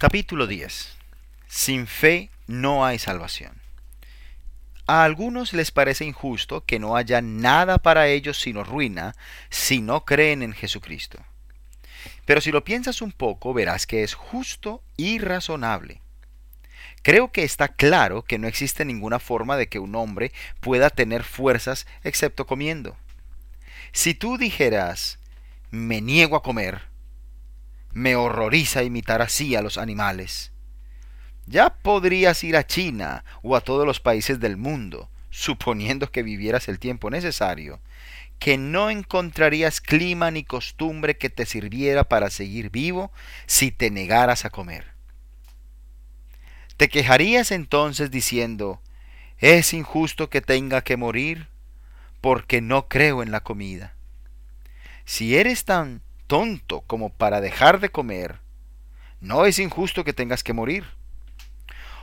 Capítulo 10. Sin fe no hay salvación. A algunos les parece injusto que no haya nada para ellos sino ruina si no creen en Jesucristo. Pero si lo piensas un poco, verás que es justo y razonable. Creo que está claro que no existe ninguna forma de que un hombre pueda tener fuerzas excepto comiendo. Si tú dijeras, me niego a comer, me horroriza imitar así a los animales. Ya podrías ir a China o a todos los países del mundo, suponiendo que vivieras el tiempo necesario, que no encontrarías clima ni costumbre que te sirviera para seguir vivo si te negaras a comer. ¿Te quejarías entonces diciendo, es injusto que tenga que morir porque no creo en la comida? Si eres tan tonto como para dejar de comer, no es injusto que tengas que morir.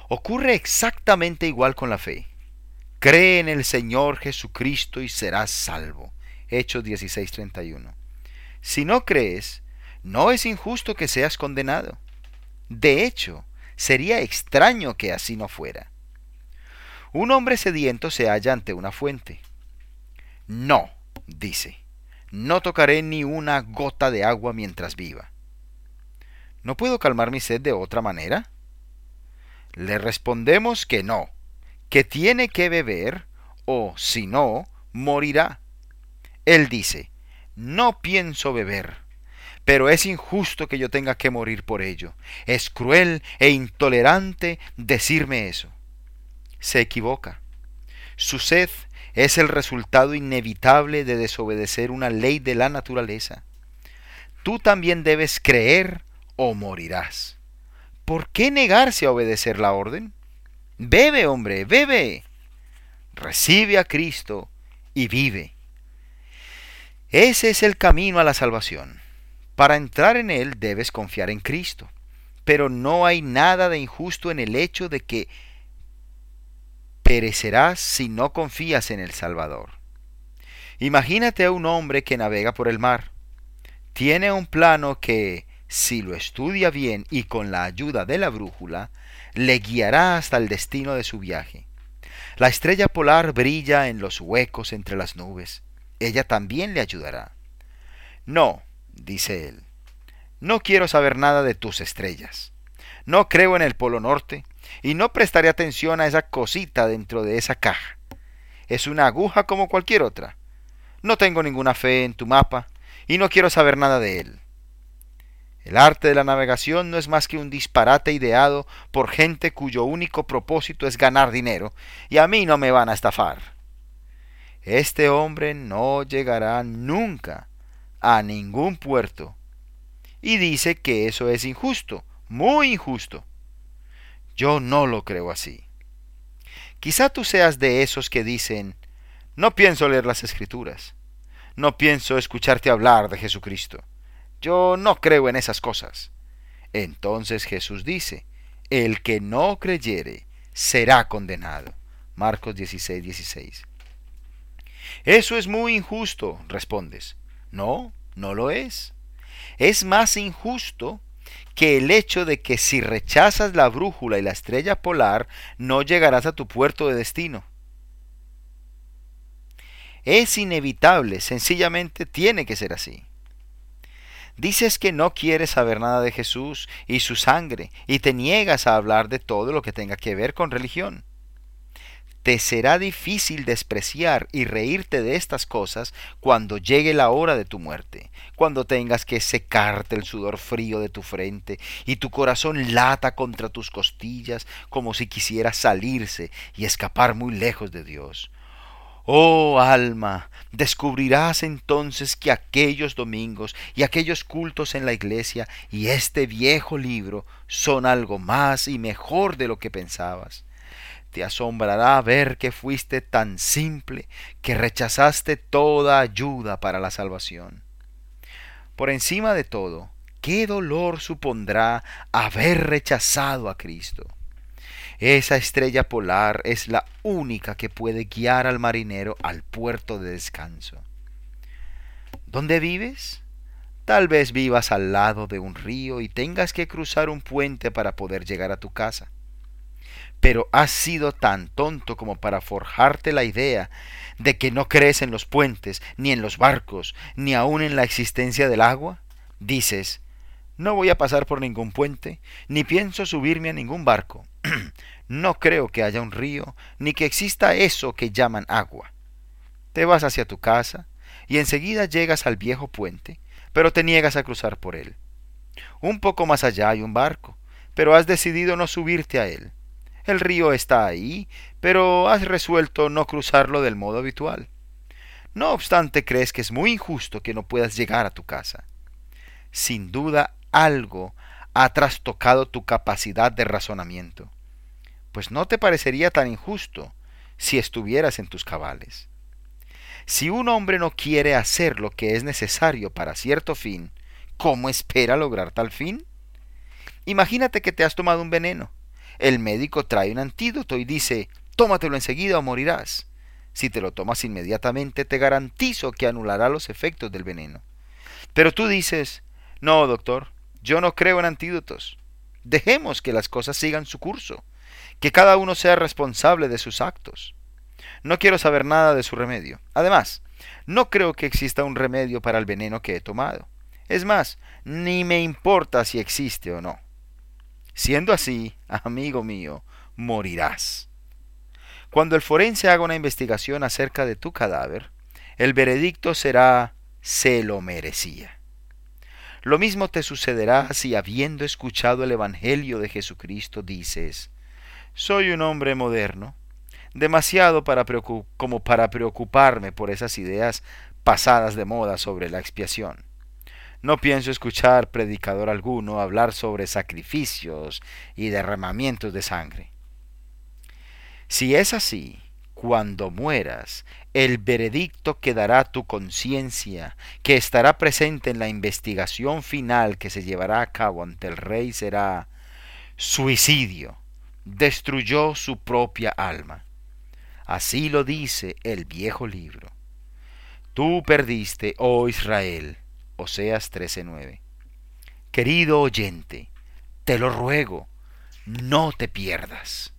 Ocurre exactamente igual con la fe. Cree en el Señor Jesucristo y serás salvo. Hechos 16:31. Si no crees, no es injusto que seas condenado. De hecho, sería extraño que así no fuera. Un hombre sediento se halla ante una fuente. No, dice, no tocaré ni una gota de agua mientras viva. ¿No puedo calmar mi sed de otra manera? Le respondemos que no, que tiene que beber, o si no, morirá. Él dice, no pienso beber, pero es injusto que yo tenga que morir por ello. Es cruel e intolerante decirme eso. Se equivoca. Su sed es el resultado inevitable de desobedecer una ley de la naturaleza. Tú también debes creer o morirás. ¿Por qué negarse a obedecer la orden? Bebe, hombre, bebe. Recibe a Cristo y vive. Ese es el camino a la salvación. Para entrar en él debes confiar en Cristo. Pero no hay nada de injusto en el hecho de que perecerás si no confías en el Salvador. Imagínate a un hombre que navega por el mar. Tiene un plano que, si lo estudia bien y con la ayuda de la brújula, le guiará hasta el destino de su viaje. La estrella polar brilla en los huecos entre las nubes. Ella también le ayudará. No, dice él, no quiero saber nada de tus estrellas. No creo en el Polo Norte, y no prestaré atención a esa cosita dentro de esa caja. Es una aguja como cualquier otra. No tengo ninguna fe en tu mapa y no quiero saber nada de él. El arte de la navegación no es más que un disparate ideado por gente cuyo único propósito es ganar dinero, y a mí no me van a estafar. Este hombre no llegará nunca a ningún puerto, y dice que eso es injusto, muy injusto. Yo no lo creo así. Quizá tú seas de esos que dicen, no pienso leer las escrituras, no pienso escucharte hablar de Jesucristo, yo no creo en esas cosas. Entonces Jesús dice, el que no creyere será condenado. Marcos 16, 16. Eso es muy injusto, respondes. No, no lo es. Es más injusto que el hecho de que si rechazas la brújula y la estrella polar, no llegarás a tu puerto de destino. Es inevitable, sencillamente tiene que ser así. Dices que no quieres saber nada de Jesús y su sangre y te niegas a hablar de todo lo que tenga que ver con religión te será difícil despreciar y reírte de estas cosas cuando llegue la hora de tu muerte, cuando tengas que secarte el sudor frío de tu frente y tu corazón lata contra tus costillas como si quisiera salirse y escapar muy lejos de Dios. Oh alma, descubrirás entonces que aquellos domingos y aquellos cultos en la iglesia y este viejo libro son algo más y mejor de lo que pensabas te asombrará ver que fuiste tan simple que rechazaste toda ayuda para la salvación. Por encima de todo, qué dolor supondrá haber rechazado a Cristo. Esa estrella polar es la única que puede guiar al marinero al puerto de descanso. ¿Dónde vives? Tal vez vivas al lado de un río y tengas que cruzar un puente para poder llegar a tu casa. Pero has sido tan tonto como para forjarte la idea de que no crees en los puentes, ni en los barcos, ni aun en la existencia del agua. Dices, no voy a pasar por ningún puente, ni pienso subirme a ningún barco. no creo que haya un río, ni que exista eso que llaman agua. Te vas hacia tu casa, y enseguida llegas al viejo puente, pero te niegas a cruzar por él. Un poco más allá hay un barco, pero has decidido no subirte a él. El río está ahí, pero has resuelto no cruzarlo del modo habitual. No obstante, crees que es muy injusto que no puedas llegar a tu casa. Sin duda algo ha trastocado tu capacidad de razonamiento, pues no te parecería tan injusto si estuvieras en tus cabales. Si un hombre no quiere hacer lo que es necesario para cierto fin, ¿cómo espera lograr tal fin? Imagínate que te has tomado un veneno. El médico trae un antídoto y dice, tómatelo enseguida o morirás. Si te lo tomas inmediatamente, te garantizo que anulará los efectos del veneno. Pero tú dices, no, doctor, yo no creo en antídotos. Dejemos que las cosas sigan su curso, que cada uno sea responsable de sus actos. No quiero saber nada de su remedio. Además, no creo que exista un remedio para el veneno que he tomado. Es más, ni me importa si existe o no. Siendo así, amigo mío, morirás. Cuando el forense haga una investigación acerca de tu cadáver, el veredicto será se lo merecía. Lo mismo te sucederá si habiendo escuchado el Evangelio de Jesucristo dices, soy un hombre moderno, demasiado como para preocuparme por esas ideas pasadas de moda sobre la expiación. No pienso escuchar predicador alguno hablar sobre sacrificios y derramamientos de sangre. Si es así, cuando mueras, el veredicto que dará tu conciencia, que estará presente en la investigación final que se llevará a cabo ante el rey, será suicidio. Destruyó su propia alma. Así lo dice el viejo libro. Tú perdiste, oh Israel. Oseas 13:9. Querido oyente, te lo ruego, no te pierdas.